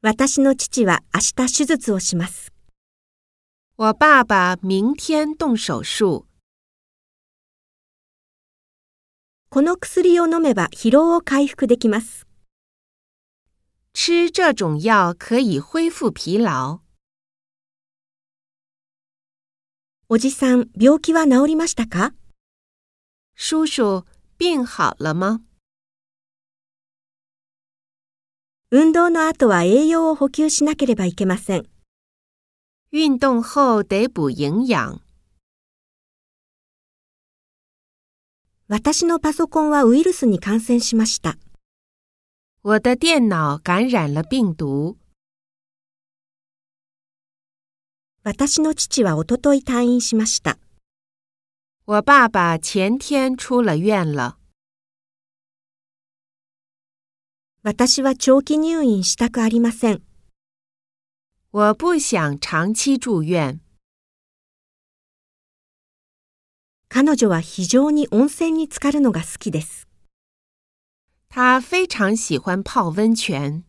私の父は明日手術をします。我爸爸明天动手术。この薬を飲めば疲労を回復できます。吃这种药可以恢复疲劳。おじさん、病気は治りましたか？叔叔，病好了吗？運動の後は栄養を補給しなければいけません。运动后得补营养。私のパソコンはウイルスに感染しました。我的电脑感染了病毒。私の父はおととい退院しました。我爸爸前天出了院了。私は長期入院したくありません。我不想长期住院。彼女は非常に温泉に浸かるのが好きです。他非常喜欢泡温泉。